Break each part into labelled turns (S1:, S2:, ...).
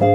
S1: Je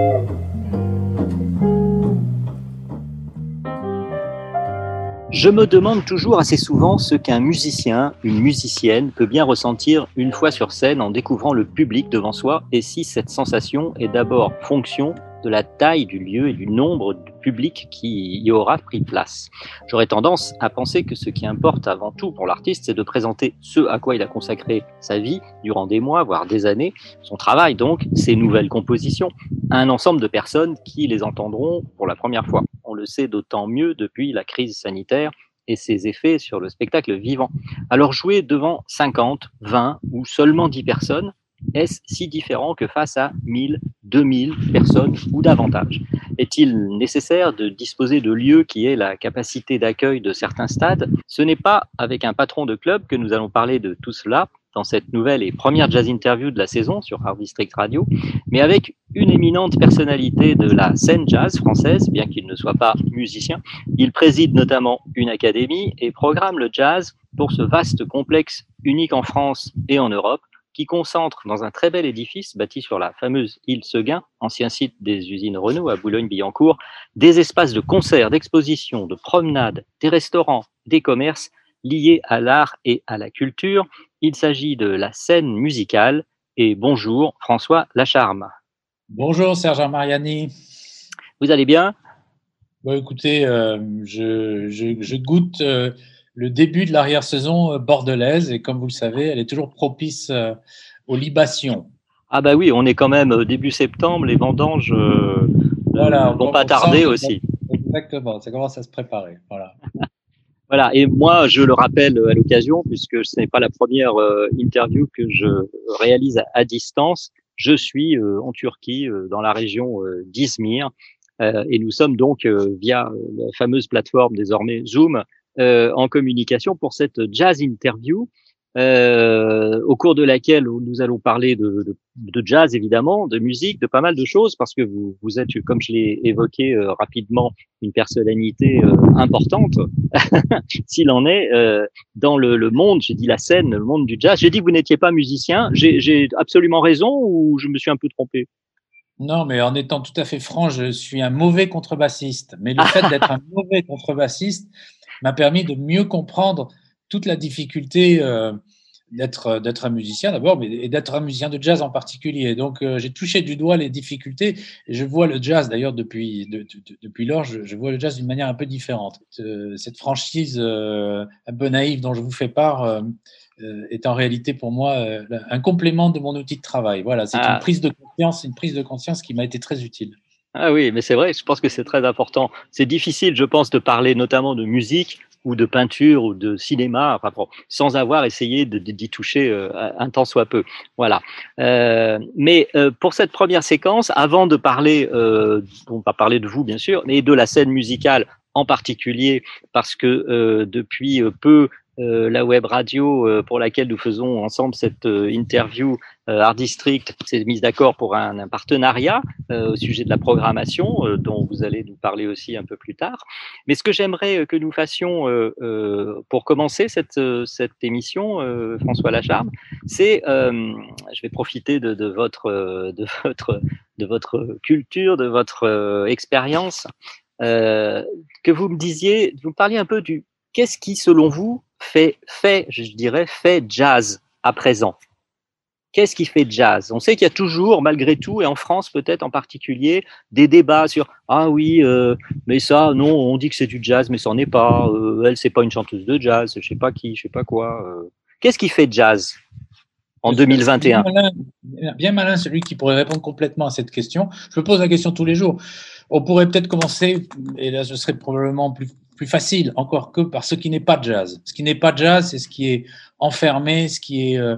S1: me demande toujours assez souvent ce qu'un musicien, une musicienne peut bien ressentir une fois sur scène en découvrant le public devant soi et si cette sensation est d'abord fonction de la taille du lieu et du nombre public qui y aura pris place. J'aurais tendance à penser que ce qui importe avant tout pour l'artiste, c'est de présenter ce à quoi il a consacré sa vie durant des mois, voire des années, son travail donc, ses nouvelles compositions, à un ensemble de personnes qui les entendront pour la première fois. On le sait d'autant mieux depuis la crise sanitaire et ses effets sur le spectacle vivant. Alors jouer devant 50, 20 ou seulement 10 personnes, est-ce si différent que face à 1000, 2000 personnes ou davantage? Est-il nécessaire de disposer de lieux qui aient la capacité d'accueil de certains stades? Ce n'est pas avec un patron de club que nous allons parler de tout cela dans cette nouvelle et première jazz interview de la saison sur Art District Radio, mais avec une éminente personnalité de la scène jazz française, bien qu'il ne soit pas musicien. Il préside notamment une académie et programme le jazz pour ce vaste complexe unique en France et en Europe qui concentre dans un très bel édifice bâti sur la fameuse île Seguin, ancien site des usines Renault à Boulogne-Billancourt, des espaces de concerts, d'expositions, de promenades, des restaurants, des commerces liés à l'art et à la culture. Il s'agit de la scène musicale. Et bonjour François Lacharme.
S2: Bonjour Serge Mariani.
S1: Vous allez bien?
S2: Bon, écoutez, euh, je, je, je, goûte euh, le début de l'arrière-saison euh, bordelaise et comme vous le savez, elle est toujours propice euh, aux libations.
S1: Ah bah oui, on est quand même début septembre, les vendanges euh,
S2: voilà,
S1: vont pas tarder aussi.
S2: Exactement, ça commence à se préparer. Voilà.
S1: Voilà, et moi, je le rappelle à l'occasion, puisque ce n'est pas la première interview que je réalise à, à distance, je suis en Turquie, dans la région d'Izmir, et nous sommes donc via la fameuse plateforme désormais Zoom euh, en communication pour cette jazz interview. Euh, au cours de laquelle nous allons parler de, de, de, jazz évidemment, de musique, de pas mal de choses, parce que vous, vous êtes, comme je l'ai évoqué euh, rapidement, une personnalité euh, importante, s'il en est, euh, dans le, le monde, j'ai dit la scène, le monde du jazz. J'ai dit que vous n'étiez pas musicien, j'ai absolument raison ou je me suis un peu trompé?
S2: Non, mais en étant tout à fait franc, je suis un mauvais contrebassiste. Mais le fait d'être un mauvais contrebassiste, m'a permis de mieux comprendre toute la difficulté euh, d'être d'être un musicien d'abord, mais et d'être un musicien de jazz en particulier. Donc euh, j'ai touché du doigt les difficultés. Et je vois le jazz d'ailleurs depuis de, de, depuis lors, je, je, vois le jazz d'une manière un peu différente. Euh, cette franchise euh, un peu naïve dont je vous fais part. Euh, est en réalité pour moi un complément de mon outil de travail. Voilà, c'est ah. une prise de conscience, une prise de conscience qui m'a été très utile.
S1: Ah oui, mais c'est vrai, je pense que c'est très important. C'est difficile, je pense, de parler notamment de musique ou de peinture ou de cinéma, sans avoir essayé d'y toucher euh, un tant soit peu. Voilà. Euh, mais euh, pour cette première séquence, avant de parler, on va parler de vous bien sûr, mais de la scène musicale en particulier, parce que depuis peu, la web radio pour laquelle nous faisons ensemble cette interview Art District s'est mise d'accord pour un, un partenariat au sujet de la programmation dont vous allez nous parler aussi un peu plus tard. Mais ce que j'aimerais que nous fassions pour commencer cette, cette émission, François Lacharme, c'est, je vais profiter de, de, votre, de, votre, de votre culture, de votre expérience, que vous me disiez, vous me parliez un peu du qu'est-ce qui, selon vous, fait, fait, je dirais, fait jazz à présent? Qu'est-ce qui fait jazz? On sait qu'il y a toujours, malgré tout, et en France peut-être en particulier, des débats sur ah oui, euh, mais ça, non, on dit que c'est du jazz, mais ça n'en est pas. Euh, elle, c'est pas une chanteuse de jazz, je sais pas qui, je sais pas quoi. Euh. Qu'est-ce qui fait jazz en 2021
S2: bien malin, bien malin celui qui pourrait répondre complètement à cette question. Je me pose la question tous les jours. On pourrait peut-être commencer, et là ce serait probablement plus plus facile encore que par ce qui n'est pas jazz. Ce qui n'est pas jazz, c'est ce qui est enfermé, ce qui est euh, euh,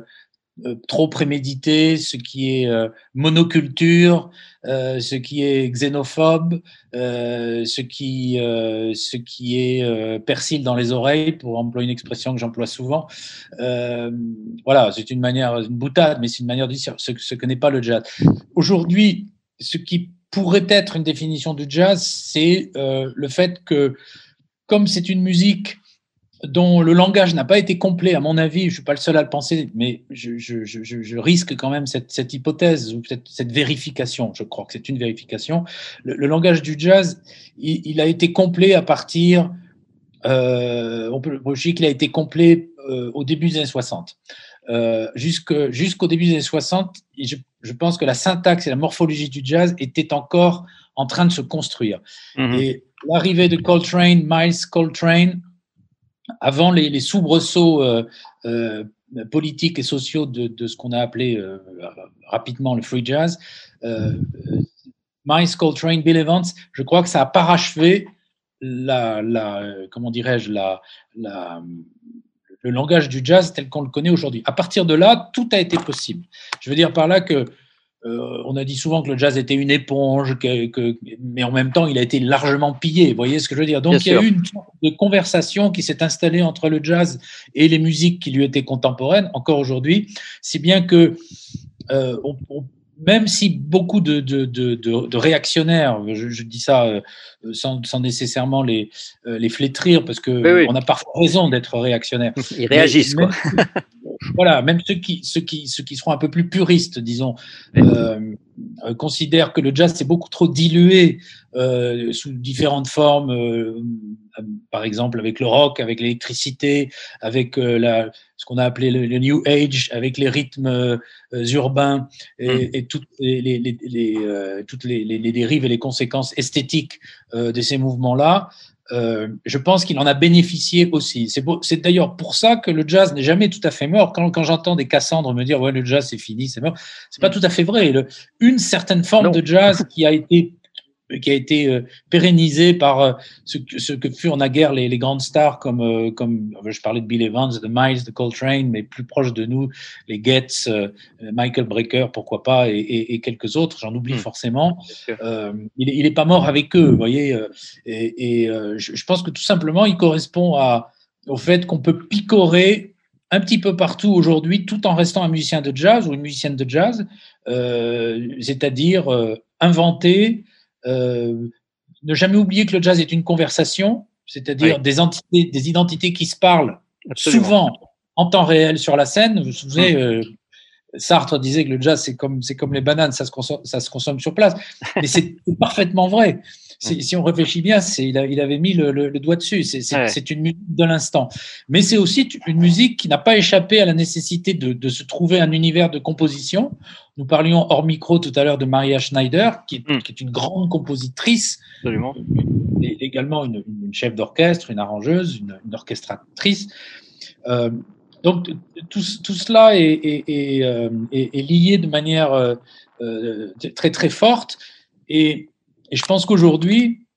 S2: trop prémédité, ce qui est euh, monoculture, euh, ce qui est xénophobe, ce qui, ce qui est persil dans les oreilles, pour employer une expression que j'emploie souvent. voilà, c'est une manière, une boutade, mais c'est une manière de dire ce, ce que n'est pas le jazz. Aujourd'hui, ce qui pourrait être une définition du jazz, c'est le fait que, comme c'est une musique dont le langage n'a pas été complet, à mon avis, je ne suis pas le seul à le penser, mais je, je, je, je risque quand même cette, cette hypothèse, ou cette vérification, je crois que c'est une vérification. Le, le, langage du jazz, il, il, a été complet à partir, euh, on peut dire qu'il a été complet euh, au début des années 60. Euh, jusqu'au début des années 60, je, je, pense que la syntaxe et la morphologie du jazz étaient encore en train de se construire. Mm -hmm. Et l'arrivée de Coltrane, Miles Coltrane, avant les, les soubresauts euh, euh, politiques et sociaux de, ce qu'on a appelé euh, rapidement le free jazz, Miles Coltrane, Bill Evans, je crois que ça a parachevé la, comment dirais-je, la, le langage du jazz tel qu'on le connaît aujourd'hui. À partir de là, tout a été possible. Je veux dire par là que euh, on a dit souvent que le jazz était une éponge, que, que, mais en même temps, il a été largement pillé. Vous voyez ce que je veux dire Donc, Bien il y a eu une sorte de conversation qui s'est installée entre le jazz et les musiques qui lui étaient contemporaines, encore aujourd'hui, si bien que euh, on, on, même si beaucoup de, de, de, de réactionnaires, je, je, dis ça euh, sans, sans nécessairement les, les flétrir, parce que
S1: oui, oui.
S2: on a parfois raison d'être réactionnaire.
S1: Ils réagissent,
S2: mais,
S1: quoi.
S2: Voilà, même ceux qui, ceux, qui, ceux qui seront un peu plus puristes, disons, euh, euh, considèrent que le jazz s'est beaucoup trop dilué euh, sous différentes formes, euh, par exemple avec le rock, avec l'électricité, avec la, ce qu'on a appelé le, le, New Age, avec les rythmes urbains et, et toutes, les, les, les toutes les, dérives et les conséquences esthétiques de ces mouvements-là. Euh, je pense qu'il en a bénéficié aussi. C'est d'ailleurs pour ça que le jazz n'est jamais tout à fait mort. Quand, quand j'entends des Cassandres me dire ouais le jazz c'est fini, c'est mort, c'est pas tout à fait vrai. Le, une certaine forme non. de jazz qui a été qui a été euh, pérennisé par euh, ce, ce, que furent naguère les, les grandes stars comme, euh, comme je parlais de Bill Evans, de Miles, de Coltrane, mais plus proche de nous, les Getz, Michael Brecker, pourquoi pas, et, et, et quelques autres, j'en oublie mmh. forcément. il, il est pas mort avec eux, vous voyez, et, et je, je, pense que tout simplement, il correspond à, au fait qu'on peut picorer un petit peu partout aujourd'hui, tout en restant un musicien de jazz ou une musicienne de jazz, c'est-à-dire inventer, euh, ne jamais oublier que le jazz est une conversation, c'est-à-dire oui. des, entités, des identités qui se parlent Absolument. souvent en temps réel sur la scène. Vous vous souvenez, mmh. euh, Sartre disait que le jazz, c'est comme, c'est comme les bananes, ça se, consomme, ça se consomme sur place. Mais c'est parfaitement vrai. Si on réfléchit bien, il, a, il, avait mis le, le, le doigt dessus. C'est ouais. une musique de l'instant. Mais c'est aussi une musique qui n'a pas échappé à la nécessité de, de, se trouver un univers de composition. Nous parlions hors micro tout à l'heure de Maria Schneider, qui est, mm. qui est, une grande compositrice.
S1: Absolument.
S2: Et également une, une chef d'orchestre, une arrangeuse, une, une orchestratrice. Euh, donc tout, tout, cela est, est, est, euh, est, lié de manière euh, très très forte et et je pense qu'aujourd'hui,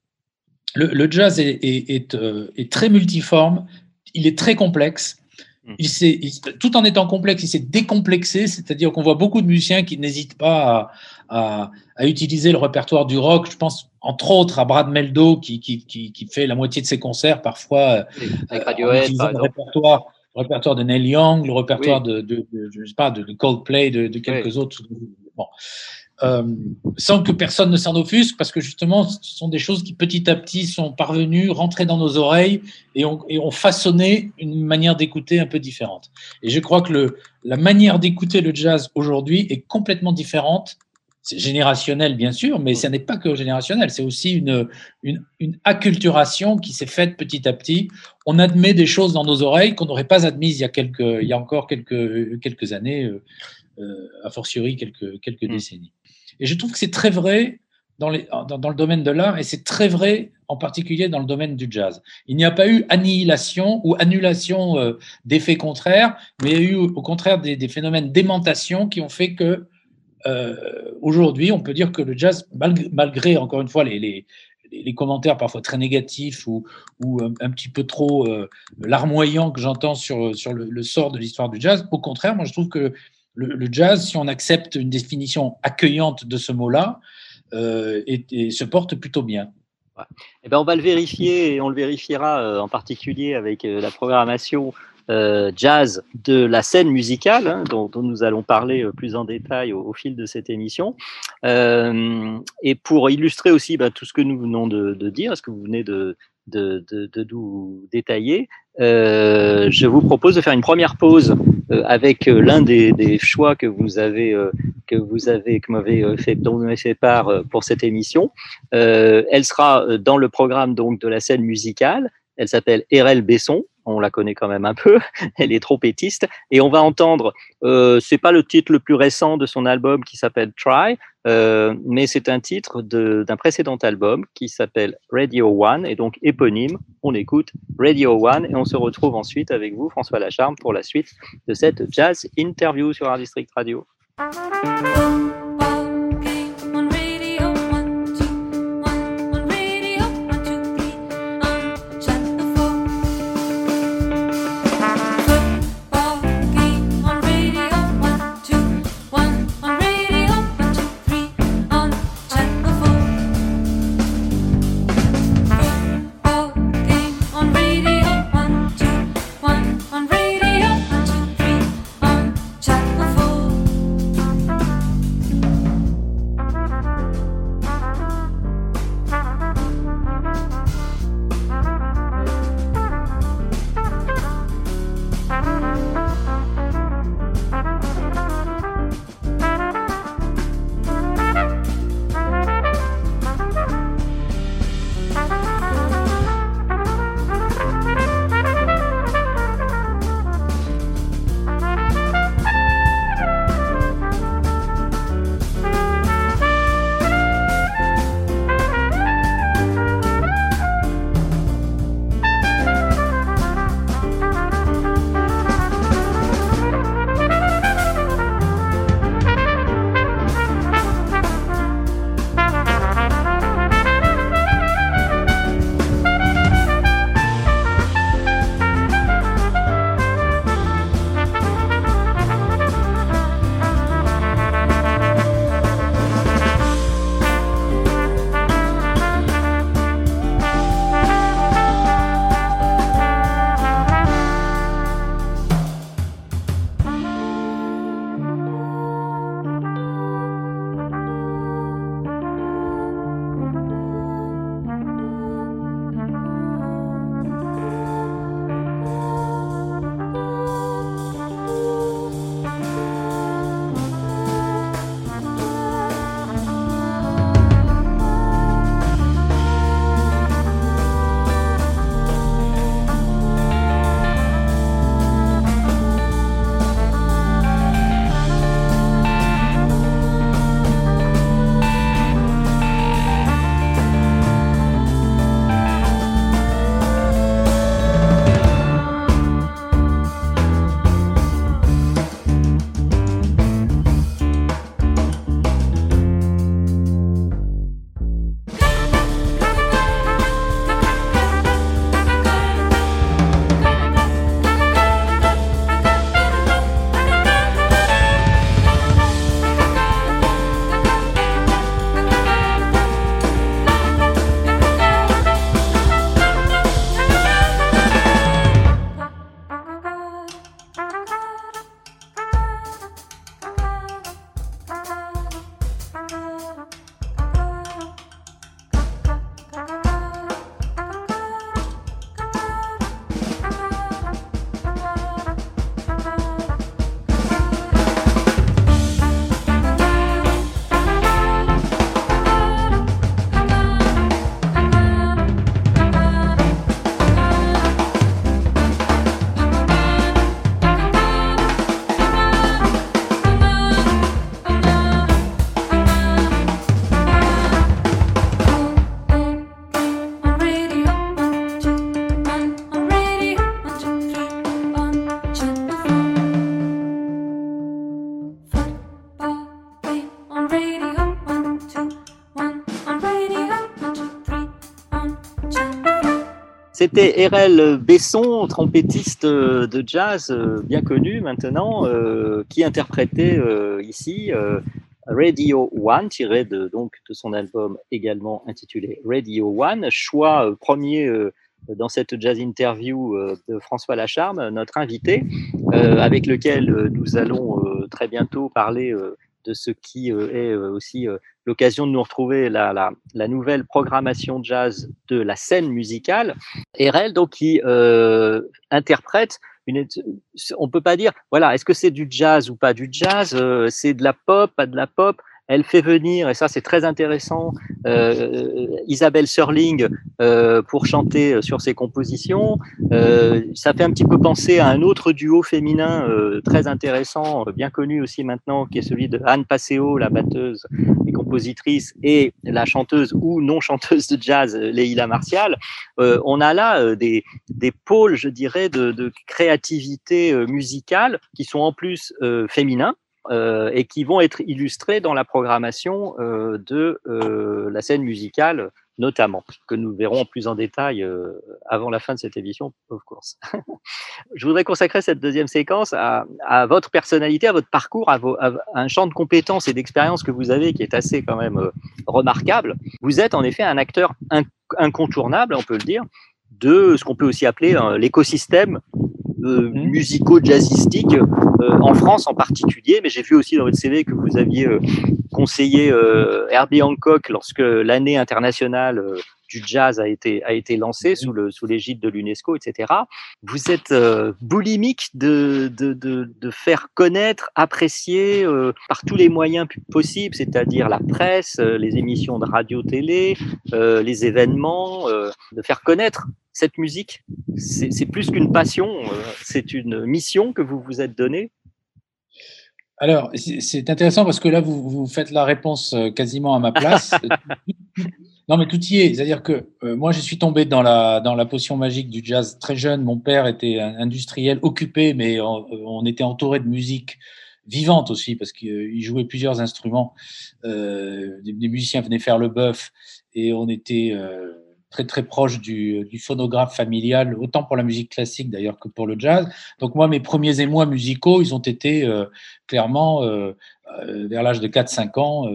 S2: le, le, jazz est, est, est, euh, est, très multiforme, il est très complexe. Mmh. Il il, tout en étant complexe, il s'est décomplexé, c'est-à-dire qu'on voit beaucoup de musiciens qui n'hésitent pas à, à, à, utiliser le répertoire du rock. Je pense entre autres à Brad Meldo qui, qui, qui, qui fait la moitié de ses concerts parfois
S1: oui, avec Radiohead,
S2: par le répertoire, le répertoire de Neil Young, le répertoire oui. de, de, de, je sais pas, de, Coldplay, de, de quelques oui. autres. Bon. Euh, sans que personne ne s'en offusque, parce que justement, ce sont des choses qui petit à petit sont parvenues, rentrées dans nos oreilles et ont, et ont façonné une manière d'écouter un peu différente. Et je crois que le, la manière d'écouter le jazz aujourd'hui est complètement différente. C'est générationnel, bien sûr, mais ce n'est pas que générationnel, c'est aussi une, une, une acculturation qui s'est faite petit à petit. On admet des choses dans nos oreilles qu'on n'aurait pas admises il y a, quelques, il y a encore quelques, quelques années, euh, euh, a fortiori quelques, quelques mmh. décennies. Et je trouve que c'est très vrai dans, le domaine de l'art et c'est très vrai en particulier dans le domaine du jazz. Il n'y a pas eu annihilation ou annulation euh, d'effets contraires, mais il y a eu au contraire des, phénomènes d'aimantation qui ont fait que euh, aujourd'hui, on peut dire que le jazz, malgré, encore une fois les, commentaires parfois très négatifs ou, ou un, petit peu trop euh, larmoyants que j'entends sur, le, sort de l'histoire du jazz, au contraire, moi je trouve que le, jazz, si on accepte une définition accueillante de ce mot-là, euh, se porte plutôt bien.
S1: Eh ben, on va le vérifier et on le vérifiera euh, en particulier avec euh, la programmation jazz de la scène musicale, hein, dont, nous allons parler plus en détail au, fil de cette émission. et pour illustrer aussi bah, tout ce que nous venons de, dire, ce que vous venez de, de, de, nous détailler, je vous propose de faire une première pause avec l'un des, des, choix que vous avez que vous avez, que m'avez euh, fait, dont vous m'avez fait part euh, pour cette émission. Euh, elle sera dans le programme donc de la scène musicale. Elle s'appelle Erel Besson. On la connaît quand même un peu. Elle est trompettiste et on va entendre. Euh, c'est pas le titre le plus récent de son album qui s'appelle Try, euh, mais c'est un titre d'un précédent album qui s'appelle Radio One et donc éponyme. On écoute Radio One et on se retrouve ensuite avec vous, François Lacharme, pour la suite de cette jazz interview sur Art District Radio. C'était Erel Besson, trompettiste de jazz bien connu maintenant, qui interprétait ici Radio One, tiré de, donc, de son album également intitulé Radio One, choix premier dans cette jazz interview de François Lacharme, notre invité, avec lequel nous allons très bientôt parler de ce qui euh, est euh, aussi euh, l'occasion de nous retrouver la, la, nouvelle programmation jazz de la scène musicale. RL, donc, qui interprète une, on peut pas dire, voilà, est-ce que c'est du jazz ou pas du jazz C'est de la pop, pas de la pop? Elle fait venir, et ça c'est très intéressant, euh, Isabelle Serling euh, pour chanter sur ses compositions. Euh, ça fait un petit peu penser à un autre duo féminin euh, très intéressant, bien connu aussi maintenant, qui est celui de Anne Passeo, la batteuse et compositrice, et la chanteuse ou non chanteuse de jazz, Leila Martial. Euh, on a là des, des pôles, je dirais, de, de créativité musicale qui sont en plus féminins euh, et qui vont être illustrés dans la programmation euh, de euh, la scène musicale notamment, que nous verrons plus en détail avant la fin de cette émission, of course. Je voudrais consacrer cette deuxième séquence à, votre personnalité, à votre parcours, à, à, un champ de compétences et d'expériences que vous avez qui est assez quand même remarquable. Vous êtes en effet un acteur incontournable, on peut le dire, de ce qu'on peut aussi appeler l'écosystème euh, mhm. musico-jazzistiques euh, en France en particulier, mais j'ai vu aussi dans votre CV que vous aviez euh, conseillé Herbie Hancock lorsque l'année internationale du jazz a été, a été lancé sous, le, sous l'égide de l'UNESCO, etc. Vous êtes boulimique de, de, de, de, faire connaître, apprécier par tous les moyens possibles, c'est-à-dire la presse, les émissions de radio-télé, les événements, de faire connaître cette musique C'est plus qu'une passion, euh, c'est une mission que vous vous êtes donnée?
S2: Alors, c'est intéressant parce que là, vous, vous, faites la réponse euh, quasiment à ma place. non, mais tout y est. C'est-à-dire que euh, moi, je suis tombé dans la, dans la potion magique du jazz très jeune. Mon père était un industriel occupé, mais on, était entouré de musique vivante aussi parce qu'il jouait plusieurs instruments. Euh, des, musiciens venaient faire le bœuf et on était très très proche du, du, phonographe familial, autant pour la musique classique d'ailleurs que pour le jazz. Donc moi, mes premiers émois musicaux, ils ont été euh, clairement euh, euh, vers l'âge de 4-5 ans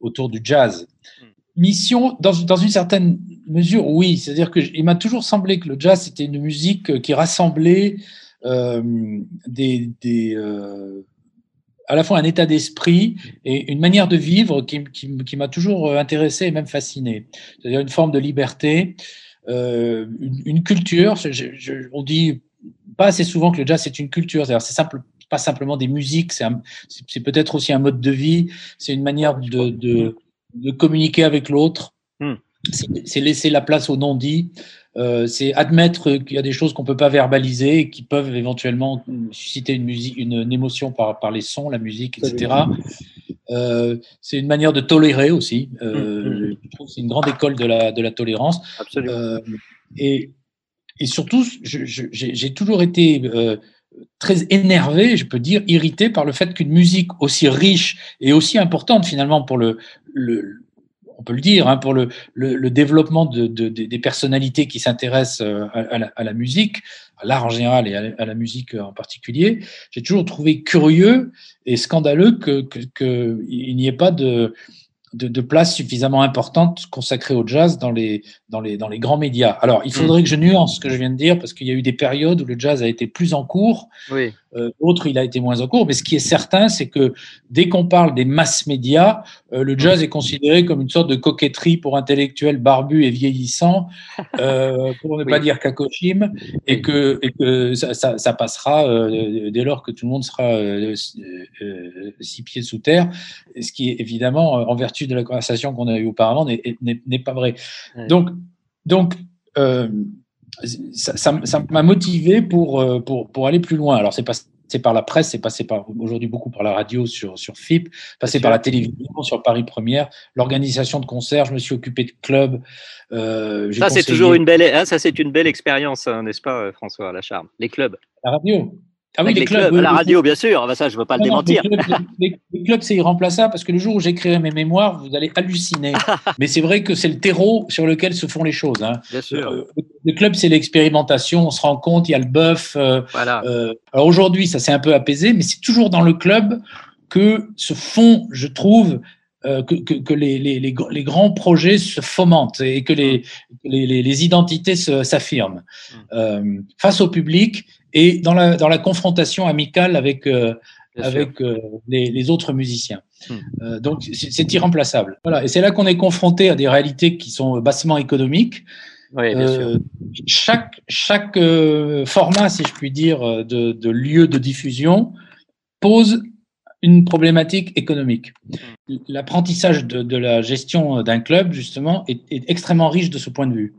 S2: autour du jazz. Hmm. Mission, dans, dans, une certaine mesure, oui. C'est-à-dire qu'il m'a toujours semblé que le jazz, c'était une musique qui rassemblait des, des à la fois un état d'esprit et une manière de vivre qui, qui, qui m'a toujours euh, intéressé et même fasciné. C'est-à-dire une forme de liberté, euh, une, une, culture. Je, je, on dit pas assez souvent que le jazz c'est une culture. C'est simple, pas simplement des musiques, c'est peut-être aussi un mode de vie. C'est une manière de, de, de communiquer avec l'autre. Hmm. C'est laisser la place au non-dit. Euh, c'est admettre qu'il y a des choses qu'on peut pas verbaliser et qui peuvent éventuellement susciter une musique, une, émotion par, par les sons, la musique, etc. Euh, c'est une manière de tolérer aussi. Euh, mm, mm. Je trouve que c'est une grande école de la, de la tolérance.
S1: Absolument.
S2: et, et surtout, j'ai toujours été très énervé, je peux dire irrité par le fait qu'une musique aussi riche et aussi importante finalement pour le, le on peut le dire, hein, pour le, développement de, de, des personnalités qui s'intéressent euh, à, la, musique, à l'art en général et à, la musique en particulier, j'ai toujours trouvé curieux et scandaleux qu'il n'y ait pas de, de, de, place suffisamment importante consacrée au jazz dans les, dans les, dans les grands médias. Alors, il faudrait mm. que je nuance ce que je viens de dire parce qu'il y a eu des périodes où le jazz a été plus en cours,
S1: oui.
S2: euh, d'autres il a été moins en cours. Mais ce qui est certain, c'est que dès qu'on parle des masses médias, euh, le jazz est considéré comme une sorte de coquetterie pour intellectuels barbus et vieillissants, euh, pour ne pas dire kakoshim, et que, et que ça, ça, ça passera dès lors que tout le monde sera six pieds sous terre, ce qui est évidemment, en vertu de la conversation qu'on a eue auparavant, n'est pas vrai. Donc, donc euh, ça m'a motivé pour, euh, pour, pour aller plus loin. Alors, c'est passé par la presse, c'est passé par aujourd'hui beaucoup par la radio sur, sur FIP, passé par la télévision sur Paris Première, l'organisation de concerts, je me suis occupé de clubs.
S1: Euh, ça, c'est toujours une belle, hein, ça, c'est une belle expérience, hein, n'est-ce pas, François Lacharme? Les clubs.
S2: La radio Ah oui, les
S1: les
S2: clubs,
S1: clubs, la radio, bien sûr. Ça, je ne veux pas le
S2: Non,
S1: démentir.
S2: Les clubs, les- clubs, c'est irremplaçable parce que le jour où j'écrirai mes mémoires, vous allez halluciner. Mais c'est vrai que c'est le terreau sur lequel se font les choses. hein.
S1: Bien sûr.
S2: Euh, le club, c'est l'expérimentation. On se rend compte, il y a le bœuf. euh,
S1: Voilà.
S2: euh, alors aujourd'hui, ça s'est un peu apaisé, mais c'est toujours dans le club que se font, je trouve, euh, que, que, que les, les, les, gr- les grands projets se fomentent et que les, les identités s'affirment euh, face au public et dans la, dans la confrontation amicale avec, euh, avec euh, les, les autres musiciens.
S1: Hmm.
S2: Euh, donc c'est irremplaçable. Voilà. Et c'est là qu'on est confronté à des réalités qui sont bassement économiques.
S1: Oui, bien sûr.
S2: Chaque chaque format, si je puis dire, de, de lieu de diffusion pose une problématique économique. L'apprentissage de, de la gestion d'un club, justement, est, est extrêmement riche de ce point de vue.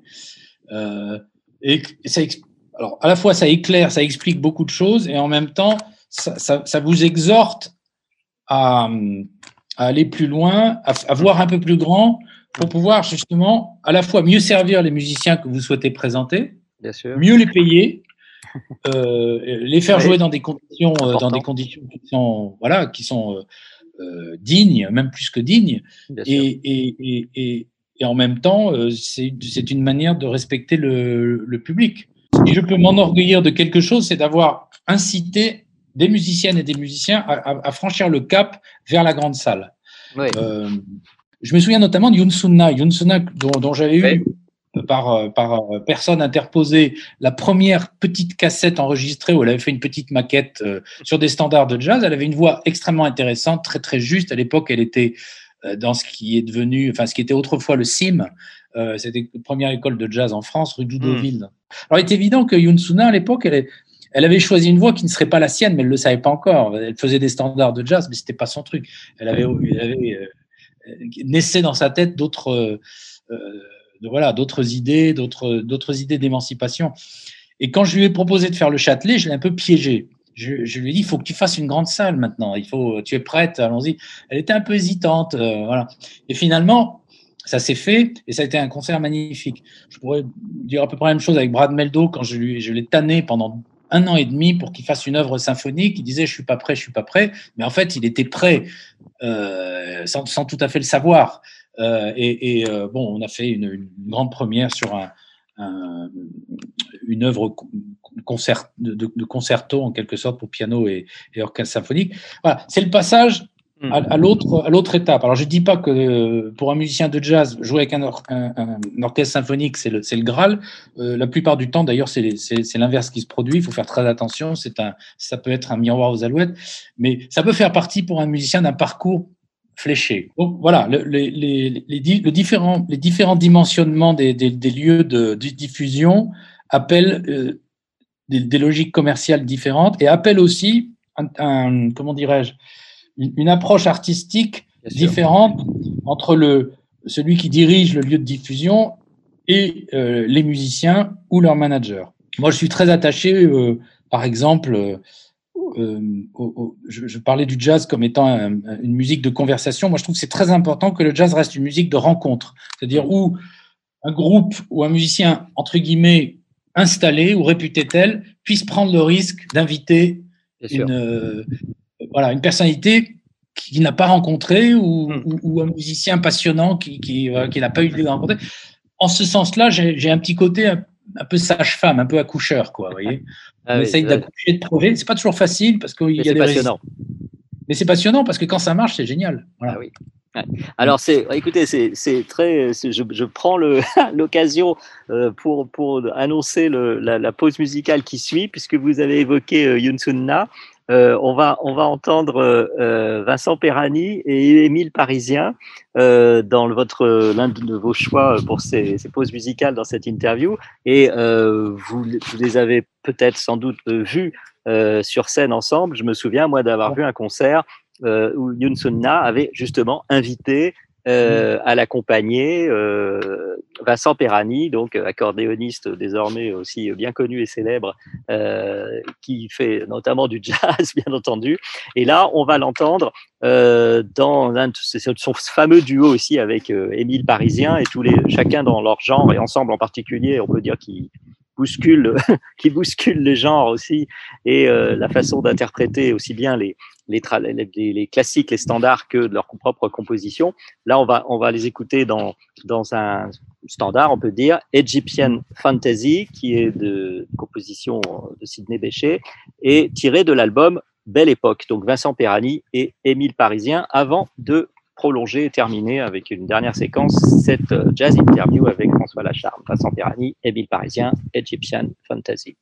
S2: Euh, et ça, alors, à la fois, ça éclaire, ça explique beaucoup de choses, et en même temps, ça, ça, ça vous exhorte à, à aller plus loin, à, à voir un peu plus grand, pour pouvoir justement à la fois mieux servir les musiciens que vous souhaitez présenter,
S1: Bien sûr.
S2: mieux les payer, euh, les faire
S1: Oui.
S2: jouer dans des conditions, euh, dans des conditions qui sont, voilà, qui sont euh, dignes, même plus que dignes, et, et, et, et, et en même temps, c'est c'est une manière de respecter le, le public. Si je peux m'enorgueillir de quelque chose, c'est d'avoir incité des musiciennes et des musiciens à, à- à franchir le cap vers la grande salle.
S1: Oui.
S2: Euh, je me souviens notamment de Yunsunna, Yunsunna dont, dont j'avais eu par, euh, par euh, personne interposée la première petite cassette enregistrée où elle avait fait une petite maquette euh, sur des standards de jazz. Elle avait une voix extrêmement intéressante, très très juste. À l'époque, elle était dans ce qui est devenu, enfin ce qui était autrefois le CIM. Euh, C'était la première école de jazz en France, rue Doudoville. Alors, il est évident que Yunsunna, à l'époque, elle, est- elle avait choisi une voix qui ne serait pas la sienne, mais elle ne le savait pas encore. Elle faisait des standards de jazz, mais c'était pas son truc. Elle avait, elle avait euh, naissait dans sa tête d'autres euh, voilà idées d'autres d'autres idées d'émancipation et quand je lui ai proposé de faire le Châtelet je l'ai un peu piégé je, je lui ai dit il faut que tu fasses une grande salle maintenant il faut tu es prête allons-y elle était un peu hésitante euh, voilà et finalement ça s'est fait et ça a été un concert magnifique je pourrais dire à peu près la même chose avec Brad Meldo quand je l'ai tanné pendant un an et demi pour qu'il fasse une œuvre symphonique. Il disait je suis pas prêt, je suis pas prêt, mais en fait il était prêt euh, sans, tout à fait le savoir. Euh, et euh, bon, on a fait une, grande première sur un, un- une œuvre de concerto en quelque sorte pour piano et, et orchestre symphonique. Voilà, c'est le passage à, à l'autre à l'autre étape. Alors je dis pas que euh, pour un musicien de jazz jouer avec un, or- un- un- orchestre symphonique c'est le le graal. Euh, la plupart du temps d'ailleurs c'est l'inverse qui se produit. Il faut faire très attention. Un ça peut être un miroir aux alouettes, mais ça peut faire partie pour un musicien d'un parcours fléché. Voilà, le- les, les, les, le différent, les différents dimensionnements des, des, des lieux de, de diffusion appellent euh, des, des logiques commerciales différentes et appellent aussi un, un- comment dirais-je une, approche artistique
S1: Bien sûr.
S2: différente entre le celui qui dirige le lieu de diffusion et euh, les musiciens ou leurs managers. Moi, je suis très attaché, euh, par exemple, euh, au- au- je, je parlais du jazz comme étant un- une musique de conversation. Moi, je trouve que c'est très important que le jazz reste une musique de rencontre, c'est-à-dire où un groupe ou un musicien entre guillemets installé ou réputé tel puisse prendre le risque d'inviter une voilà une personnalité qui, qui n'a pas rencontré ou,
S1: Hmm.
S2: ou- ou un musicien passionnant qui qui, qui n'a pas eu de rencontrer. En ce sens-là, j'ai un petit côté un, un peu sage-femme, un peu accoucheur, quoi. Vous voyez,
S1: Ah
S2: on
S1: oui,
S2: essaye d'accoucher de projets. C'est pas toujours facile parce qu'il y a des
S1: passionnant.
S2: mais c'est passionnant parce que quand ça marche, c'est génial. Voilà.
S1: Ah oui. Alors c'est, écoutez, c'est, très, je, je prends l'occasion euh, pour pour annoncer le, la, la pause musicale qui suit, puisque vous avez évoqué euh, Yunsunna. Euh, on va on va entendre euh, euh, Vincent Perrani et Émile Parisien euh, dans votre l'un de vos choix pour ces, ces pauses musicales dans cette interview. Et vous, vous les avez peut-être sans doute vus sur scène ensemble. Je me souviens moi d'avoir vu un concert où Yoon Sun Na avait justement invité euh, à l'accompagner euh, Vincent Perrani, donc accordéoniste désormais aussi bien connu et célèbre, euh, qui fait notamment du jazz, bien entendu. Et là, on va l'entendre euh, dans un son fameux duo aussi avec euh, Émile Parisien et tous les chacun dans leur genre et ensemble en particulier, on peut dire qu'ils bouscule, qui bouscule le genre aussi et euh, la façon d'interpréter aussi bien les, les, classiques, les standards que de leur propre composition. Là, on va, les écouter dans, dans un standard, on peut dire, Egyptian Fantasy, qui est de composition de Sidney Bechet et tiré de l'album Belle Époque, donc Vincent Perani et Émile Parisien, avant de prolonger et terminer avec une dernière séquence, cette euh, jazz interview avec François Lacharme, Vincent Perani, Émile Parisien, Egyptian Fantasy.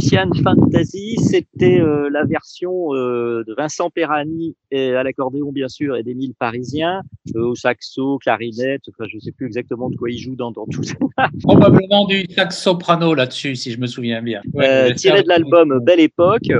S1: Egyptian Fantasy, c'était euh, la version euh, de Vincent Perani et à l'accordéon bien sûr et d'Émile Parisien euh, au saxo, clarinette. Enfin, je sais plus exactement de quoi il joue dans, dans tout ça.
S2: Probablement du sax soprano là-dessus, si je me souviens bien. Ouais,
S1: Euh, tiré de l'album Belle Époque.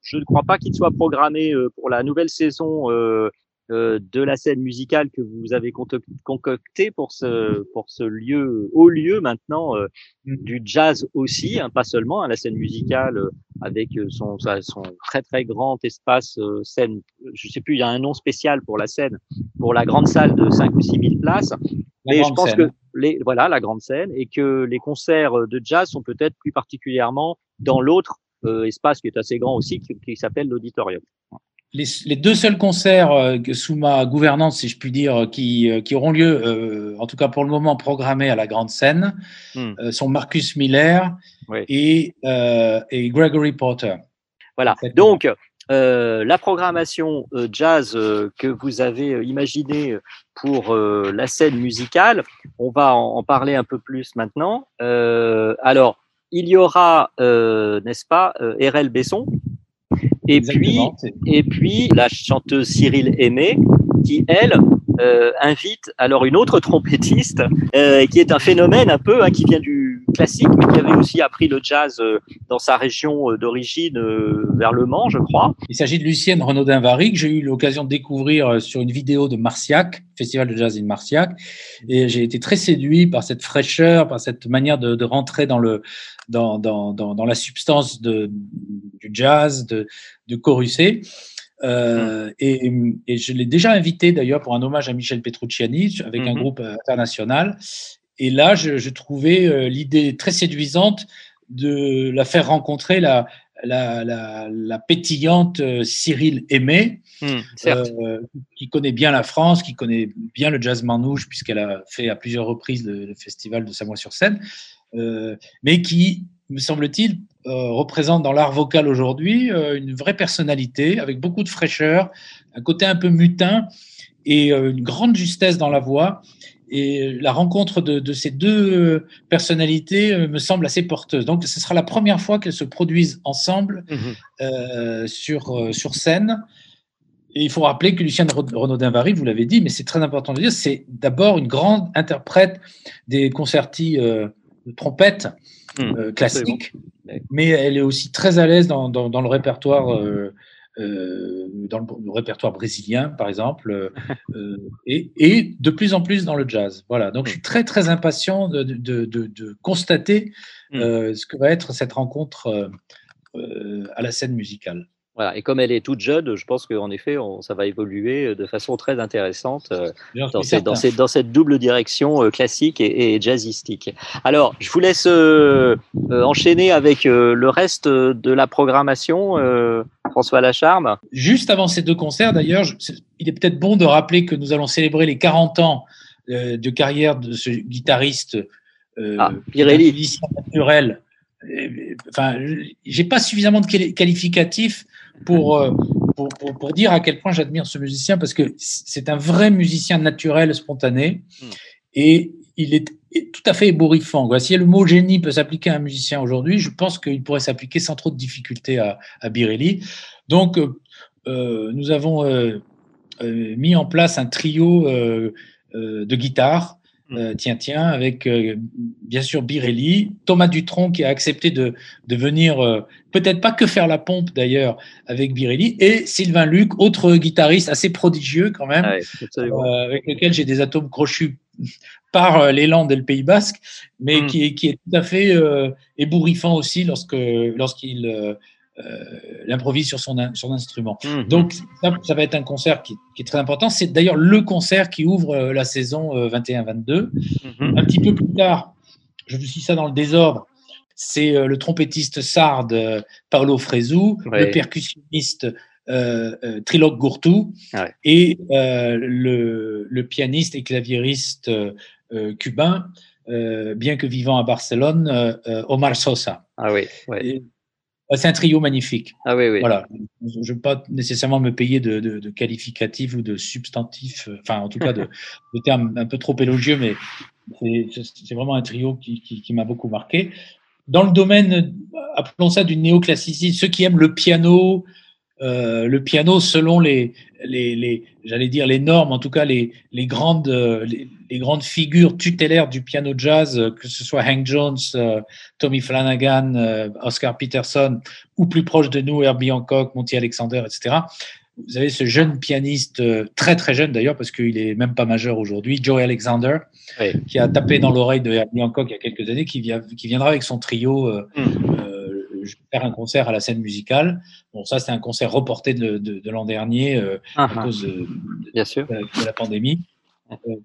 S1: Je ne crois pas qu'il soit programmé euh, pour la nouvelle saison euh, euh, de la scène musicale que vous avez concoctée pour ce pour ce lieu haut lieu maintenant euh, du jazz aussi, hein, pas seulement hein, la scène musicale euh, avec euh, son son très très grand espace euh, scène. Je sais plus, il y a un nom spécial pour la scène, pour la grande salle de 5 ou 6 000 places.
S2: La
S1: Mais je pense
S2: scène.
S1: que les, voilà, la grande scène, et que les concerts de jazz sont peut-être plus particulièrement dans l'autre euh, espace qui est assez grand aussi, qui, qui s'appelle l'auditorium.
S2: Les, les deux seuls concerts euh, sous ma gouvernance, si je puis dire, qui, euh, qui auront lieu, euh, en tout cas pour le moment programmés à la grande scène,
S1: Hmm.
S2: euh, sont Marcus Miller
S1: Oui.
S2: et, et Gregory Porter.
S1: Voilà. Donc, la programmation jazz que vous avez imaginée pour la scène musicale, on va en, en parler un peu plus maintenant. Alors, il y aura, n'est-ce pas, RL Besson, et puis
S2: Exactement.
S1: Et puis la chanteuse Cyril Aimé, qui elle euh, invite alors une autre trompettiste, euh, qui est un phénomène un peu, hein, qui vient du classique, mais qui avait aussi appris le jazz euh, dans sa région euh, d'origine, euh, vers Le Mans, je crois.
S2: Il s'agit de Lucienne Renaudin-Vary, que j'ai eu l'occasion de découvrir sur une vidéo de Marciac, Festival de Jazz in Marciac. Et j'ai été très séduit par cette fraîcheur, par cette manière de, de rentrer dans, le, dans, dans, dans, dans la substance de, du jazz, de, de. Euh, et, et je l'ai déjà invité d'ailleurs pour un hommage à Michel Petrucciani avec un
S1: Mhm.
S2: groupe international. Et là, je, je trouvais euh, l'idée très séduisante de la faire rencontrer la, la, la, la pétillante euh, Cyril Aimé,
S1: certes.
S2: euh, qui connaît bien la France, qui connaît bien le jazz manouche, puisqu'elle a fait à plusieurs reprises le, le festival de Samois-sur-Seine, euh, mais qui, me semble-t-il, euh, représente dans l'art vocal aujourd'hui une vraie personnalité, avec beaucoup de fraîcheur, un côté un peu mutin et une grande justesse dans la voix. Et la rencontre de, de ces deux personnalités euh, me semble assez porteuse. Donc, ce sera la première fois qu'elles se produisent ensemble euh, sur, euh, sur scène. Et il faut rappeler que Lucienne Renaudin-Vary, vous l'avez dit, mais c'est très important de le dire, c'est d'abord une grande interprète des concertis euh, de trompette euh, classiques, mais elle est aussi très à l'aise dans, dans, dans le répertoire. Euh, dans le, le, répertoire brésilien, par exemple, euh, euh, et, et, de plus en plus dans le jazz. Voilà. Donc, je suis très, très impatient de, de, de, de constater euh, ce que va être cette rencontre euh, à la scène musicale.
S1: Voilà. Et comme elle est toute jeune, je pense qu'en effet, on, ça va évoluer de façon très intéressante euh, dans, ces, dans, ces, dans, cette double direction euh, classique et, et, jazzistique. Alors, je vous laisse euh, enchaîner avec le reste de la programmation. François Lacharme.
S2: Juste avant ces deux concerts, d'ailleurs, il est peut-être bon de rappeler que nous allons célébrer les 40 ans euh, de carrière de ce guitariste
S1: euh, ah, Pirelli.
S2: naturel. Enfin, j'ai pas suffisamment de qualificatifs pour, euh, pour, pour, pour, dire à quel point j'admire ce musicien parce que c'est un vrai musicien naturel, spontané, mm. et il est tout à fait ébouriffant. Quoi. Si le mot génie peut s'appliquer à un musicien aujourd'hui, je pense qu'il pourrait s'appliquer sans trop de difficulté à, à Birelli. Donc, euh, nous avons euh, mis en place un trio euh, de guitare. Euh, tiens, tiens, avec euh, bien sûr Birelli, Thomas Dutronc qui a accepté de, de venir, euh, peut-être pas que faire la pompe d'ailleurs, avec Birelli, et Sylvain Luc, autre guitariste assez prodigieux quand même,
S1: ouais,
S2: avec lequel j'ai des atomes crochus par l'élan et le Pays Basque, mais mmh. qui, est, qui, est, tout à fait ébouriffant aussi lorsque lorsqu'il l'improvise sur son, son instrument.
S1: Mmh.
S2: Donc, ça, ça, va être un concert qui, qui est très important. C'est d'ailleurs le concert qui ouvre euh, la saison 21-22.
S1: Mmh.
S2: Un petit peu plus tard, je vous dis ça dans le désordre, c'est euh, le trompettiste sarde euh, Paolo Fresu,
S1: ouais.
S2: le percussionniste euh, Trilok Gourtou
S1: ouais.
S2: et euh, le, le, pianiste et claviériste euh, cubain, bien que vivant à Barcelone, Omar Sosa.
S1: Ah oui, ouais.
S2: Et, c'est un trio magnifique.
S1: Ah oui, oui.
S2: Voilà. Je ne veux pas nécessairement me payer de, de, de qualificatifs ou de substantifs, enfin, en tout cas, de, de termes un peu trop élogieux, mais c'est vraiment un trio qui, qui, qui m'a beaucoup marqué. dans le domaine, appelons ça du néoclassicisme, ceux qui aiment le piano, euh, le piano selon les, les, les j'allais dire les normes, en tout cas les, les grandes, les, les, grandes figures tutélaires du piano jazz, que ce soit Hank Jones, euh, Tommy Flanagan, euh, Oscar Peterson, ou plus proche de nous, Herbie Hancock, Monty Alexander, etc. Vous avez ce jeune pianiste, très très jeune d'ailleurs, parce qu'il est même pas majeur aujourd'hui, Joe Alexander,
S1: Oui.
S2: qui a tapé dans l'oreille de Herbie Hancock il y a quelques années, qui, vient, qui viendra avec son trio euh,
S1: Mm.
S2: Je vais faire un concert à la scène musicale. Bon, ça, c'est un concert reporté de, de, de l'an dernier euh,
S1: Ah,
S2: à
S1: ah,
S2: cause de,
S1: bien sûr.
S2: de la- pandémie. Euh,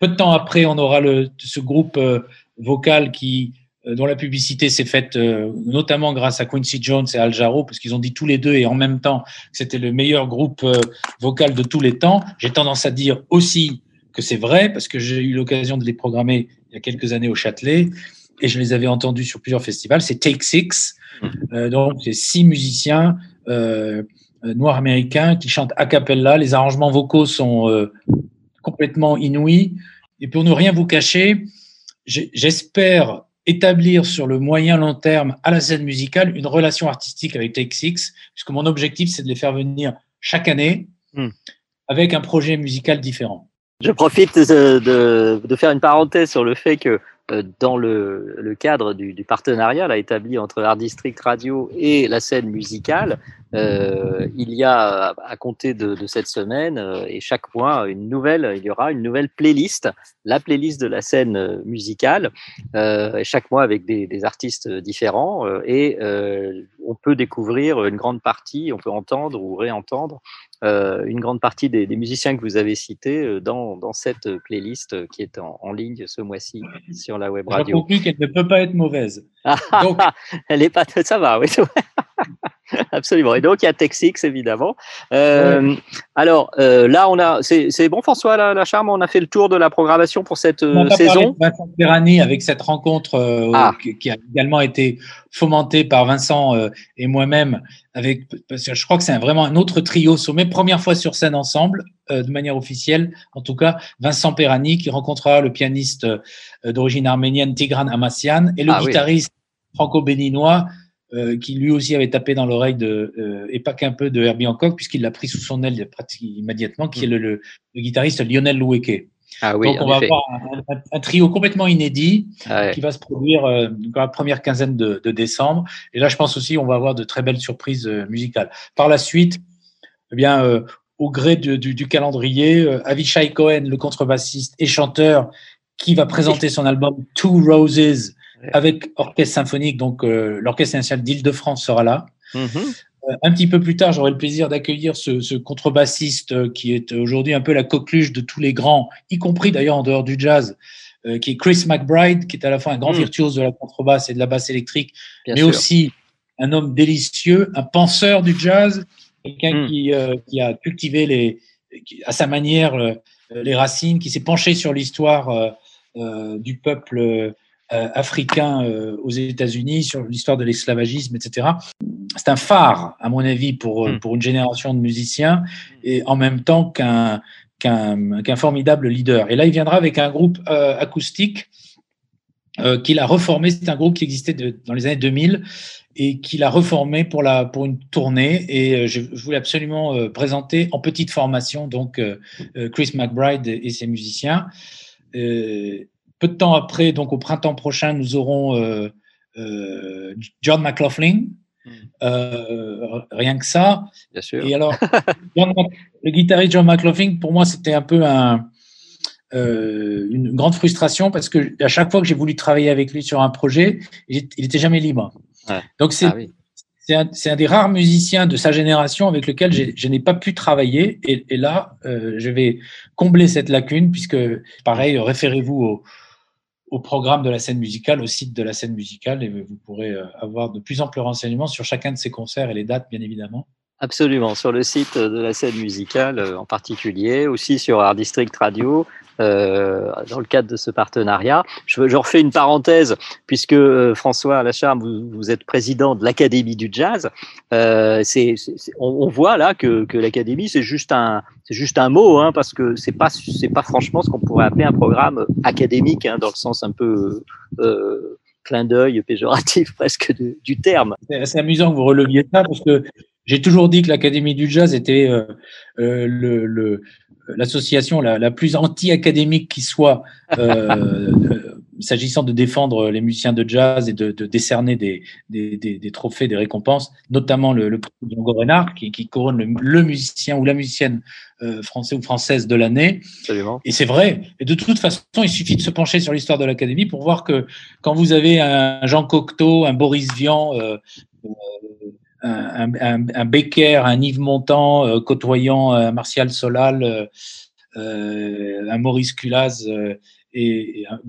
S2: peu de temps après, on aura le, ce groupe euh, vocal qui, dont la publicité s'est faite euh, notamment grâce à Quincy Jones et Al Jarreau, parce qu'ils ont dit tous les deux et en même temps que c'était le meilleur groupe euh, vocal de tous les temps. J'ai tendance à dire aussi que c'est vrai, parce que j'ai eu l'occasion de les programmer il y a quelques années au Châtelet, et je les avais entendus sur plusieurs festivals. C'est Take Six, euh, donc c'est six musiciens euh, euh, noirs américains qui chantent a cappella. Les arrangements vocaux sont euh, complètement inouïs. Et pour ne rien vous cacher, j'espère établir sur le moyen long terme à la scène musicale une relation artistique avec Take Six, puisque mon objectif c'est de les faire venir chaque année
S1: Hmm.
S2: avec un projet musical différent.
S1: Je profite de, de, de faire une parenthèse sur le fait que dans le, cadre du, partenariat établi entre Art District Radio et la scène musicale, euh, il y a à compter de, cette semaine euh, et chaque mois une nouvelle, il y aura une nouvelle playlist, la playlist de la scène euh, musicale, euh, chaque mois avec des, artistes différents euh, et euh, on peut découvrir une grande partie, on peut entendre ou réentendre euh, une grande partie des, des musiciens que vous avez cités euh, dans, dans cette playlist euh, qui est en, en ligne ce mois-ci sur la web
S2: J'ai
S1: radio.
S2: conclu qu'elle ne peut pas être mauvaise. Donc-
S1: Elle est pas, ça va, oui. Absolument. Et donc il y a Texix évidemment. Euh, Alors euh, là, on a, c'est bon François, la, la charme, on a fait le tour de la programmation pour cette euh, saison.
S2: de Vincent Perrani avec cette rencontre
S1: Ah.
S2: qui, a également été fomentée par Vincent et moi-même. Avec, parce que je crois que c'est vraiment un autre trio sommet. Première fois sur scène ensemble, de manière officielle. En tout cas, Vincent Perrani qui rencontrera le pianiste d'origine arménienne Tigran Amassian et le
S1: Ah oui.
S2: guitariste franco-béninois euh, qui lui aussi avait tapé dans l'oreille de euh, et pas qu'un peu de Herbie Hancock puisqu'il l'a pris sous son aile pratiquement immédiatement, qui est le, le- le guitariste Lionel Loueke.
S1: Ah oui,
S2: Donc, on va
S1: effet.
S2: avoir un, un- un trio complètement inédit
S1: Ah ouais.
S2: qui va se produire euh, dans la première quinzaine de, de décembre. Et là, je pense aussi on va avoir de très belles surprises euh, musicales. Par la suite, eh bien, euh, au gré du, du- du calendrier, euh, Avishai Cohen, le contrebassiste et chanteur, qui va présenter son album Two Roses avec orchestre symphonique. Donc, euh, l'orchestre national d'Île-de-France sera là.
S1: Mhm.
S2: Euh, Un petit peu plus tard, j'aurai le plaisir d'accueillir ce, ce contrebassiste euh, qui est aujourd'hui un peu la coqueluche de tous les grands, y compris d'ailleurs en dehors du jazz, euh, qui est Chris McBride, qui est à la fois un grand
S1: Mm.
S2: virtuose de la contrebasse et de la basse électrique,
S1: Bien
S2: mais
S1: sûr.
S2: aussi un homme délicieux, un penseur du jazz, quelqu'un
S1: Mm.
S2: qui, qui a cultivé les, qui- à sa manière les racines, qui s'est penché sur l'histoire du peuple africain euh, aux États-Unis, sur l'histoire de l'esclavagisme, etc. C'est un phare, à mon avis, pour,
S1: Mm.
S2: pour une génération de musiciens, et en même temps qu'un qu'un formidable leader. Et là, il viendra avec un groupe euh, acoustique euh, qu'il a reformé. C'est un groupe qui existait de- dans les années 2000 et qu'il a reformé pour, la, pour une tournée. Et euh, je, je voulais absolument euh, présenter en petite formation donc euh, euh, Chris McBride et ses musiciens. Peu de temps après, donc au printemps prochain, nous aurons euh, euh, John McLaughlin. Euh, rien que ça.
S1: Bien sûr.
S2: Et alors, le guitariste John McLaughlin, pour moi, c'était un peu un, une grande frustration parce que à chaque fois que j'ai voulu travailler avec lui sur un projet, il était jamais libre.
S1: Ouais.
S2: Donc c'est
S1: Ah oui.
S2: c'est un, des rares musiciens de sa génération avec lequel je n'ai pas pu travailler. Et, et là, je vais combler cette lacune puisque, pareil, référez-vous au, au programme de la scène musicale, au site de la scène musicale, et vous pourrez euh, avoir de plus amples renseignements sur chacun de ces concerts et les dates, bien évidemment.
S1: Absolument, sur le site de la scène musicale euh, en particulier, aussi sur Art District Radio, euh, dans le cadre de ce partenariat. Je, refais une parenthèse, puisque euh, François Lacharme, vous, êtes président de l'Académie du Jazz. Euh, on, voit là que, l'Académie, c'est juste un, juste un mot, hein, parce que c'est pas, pas franchement ce qu'on pourrait appeler un programme académique, hein, dans le sens un peu clin d'œil péjoratif presque du terme.
S2: C'est amusant que vous releviez ça parce que j'ai toujours dit que l'Académie du jazz était le- l'association la, la plus anti-académique qui soit, euh, euh, s'agissant de défendre les musiciens de jazz et de, de décerner des, des, des, des trophées, des récompenses, notamment le, le prix Django Reinhardt qui, qui couronne le, le musicien ou la musicienne euh, français ou française de l'année.
S1: Absolument.
S2: Et c'est vrai. Et de toute façon, il suffit de se pencher sur l'histoire de l'Académie pour voir que quand vous avez un Jean Cocteau, un Boris Vian, euh, euh, un, un, un Becker, un Yves Montand euh, côtoyant un Martial Solal, euh, euh, un Maurice Culaz euh, et, et, un-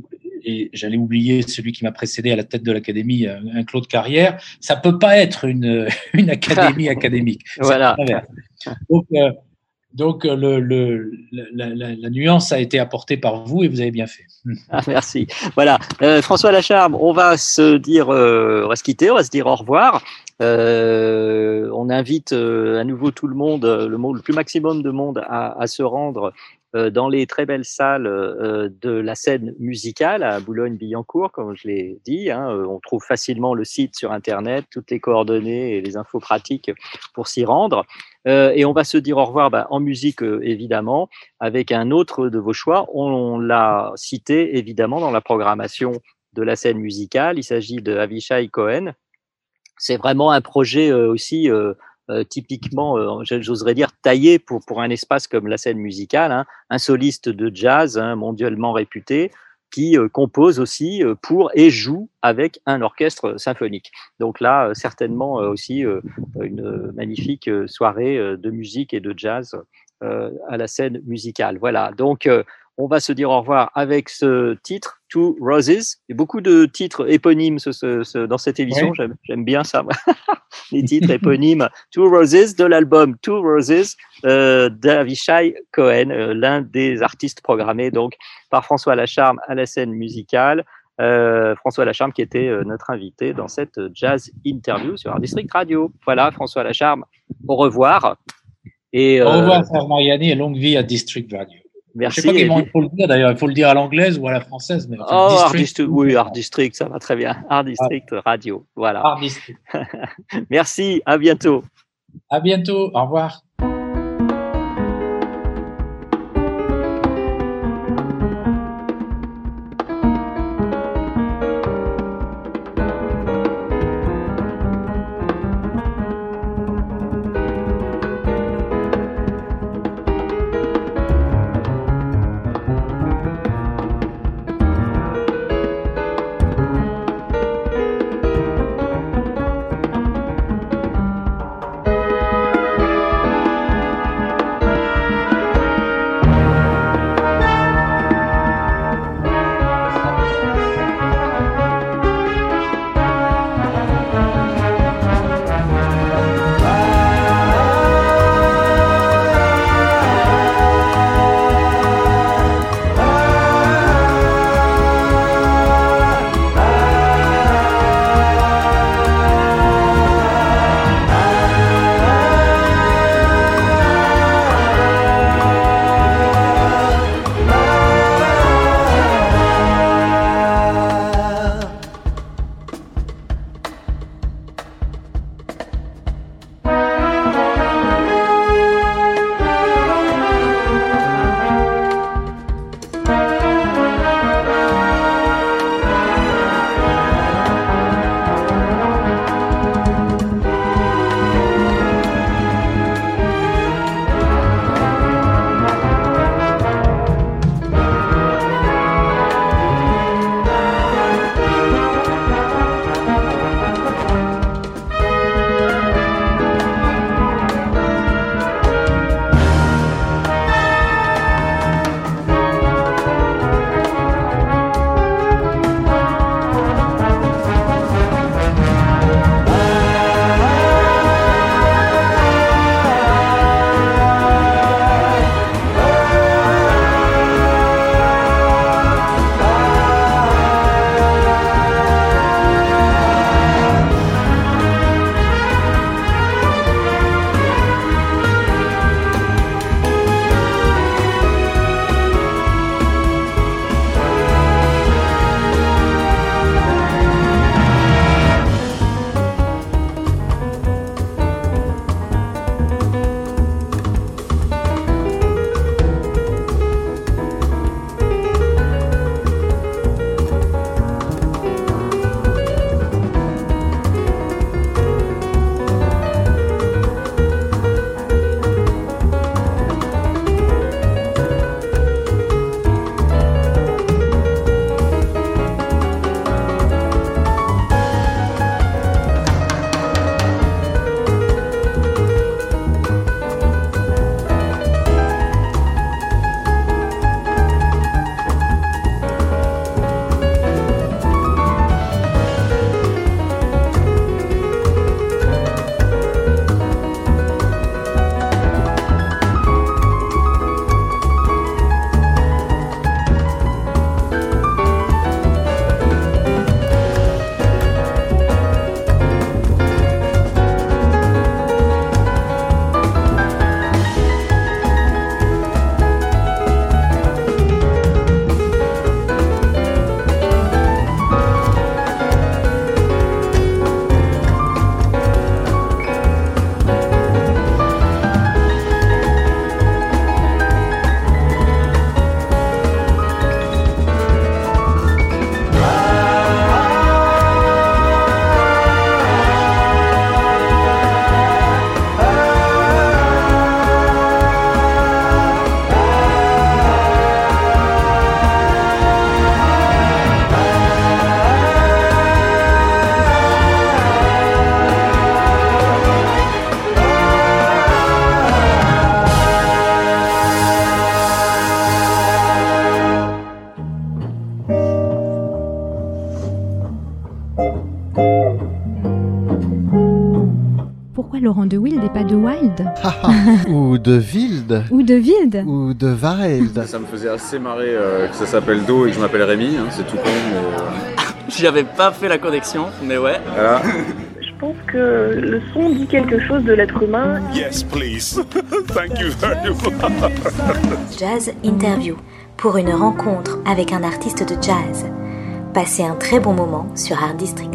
S2: et j'allais oublier celui qui m'a précédé à la tête de l'Académie, un, Claude Carrière, ça peut pas être une, une académie académique.
S1: Voilà.
S2: Donc, euh, donc euh, la, nuance a été apportée par vous et vous avez bien fait.
S1: Ah, merci. Voilà, Euh, François Lacharme, on va se dire, euh, on va se quitter, on va se dire au revoir. On invite à nouveau tout le monde, le, plus maximum de monde, à, se rendre dans les très belles salles de la scène musicale à Boulogne-Billancourt, comme je l'ai dit. hein. On trouve facilement le site sur Internet, toutes les coordonnées et les infos pratiques pour s'y rendre. Euh, et on va se dire au revoir bah, en musique, euh, évidemment, avec un autre de vos choix. On l'a cité, évidemment, dans la programmation de la scène musicale. Il s'agit de Avishai Cohen. C'est vraiment un projet euh, aussi typiquement, j'oserais dire, taillé pour, pour un espace comme la scène musicale. hein. Un soliste de jazz hein, mondialement réputé qui euh, compose aussi euh, pour et joue avec un orchestre symphonique. Donc là, euh, certainement aussi une magnifique soirée de musique et de jazz à la scène musicale. Voilà, donc on va se dire au revoir avec ce titre, Two Roses. Il y a beaucoup de titres éponymes ce- ce- ce- dans cette émission, j'aime bien ça, les titres éponymes. Two Roses de l'album Two Roses euh, d'Avishai Cohen, euh, l'un des artistes programmés donc par François Lacharme à la scène musicale. Euh, François Lacharme qui était notre invité dans cette jazz interview sur Art District Radio. Voilà, François Lacharme, au revoir. Et,
S2: Au revoir, Mariani, et longue vie à District Radio.
S1: Merci.
S2: Je sais pas comment il faut le dire d'ailleurs, il faut le dire à l'anglaise ou à la française. Mais
S1: Oh, Art
S2: District,
S1: District, oui, Art District, ça va très bien. Art District Radio, voilà.
S2: Art District.
S1: Merci, à bientôt.
S2: À bientôt, au revoir.
S3: De Wild
S4: Ou de Wild
S3: Ou de Wild
S5: Ça me faisait assez marrer euh, que ça s'appelle Do et que je m'appelle Rémi, hein, c'est tout con, mais euh,
S6: J'avais pas fait la connexion, mais ouais.
S5: voilà.
S7: Je pense que le son dit quelque chose de l'être humain.
S8: Yes, please. Thank you very much.
S9: Jazz Interview pour une rencontre avec un artiste de jazz. Passez un très bon moment sur Art District.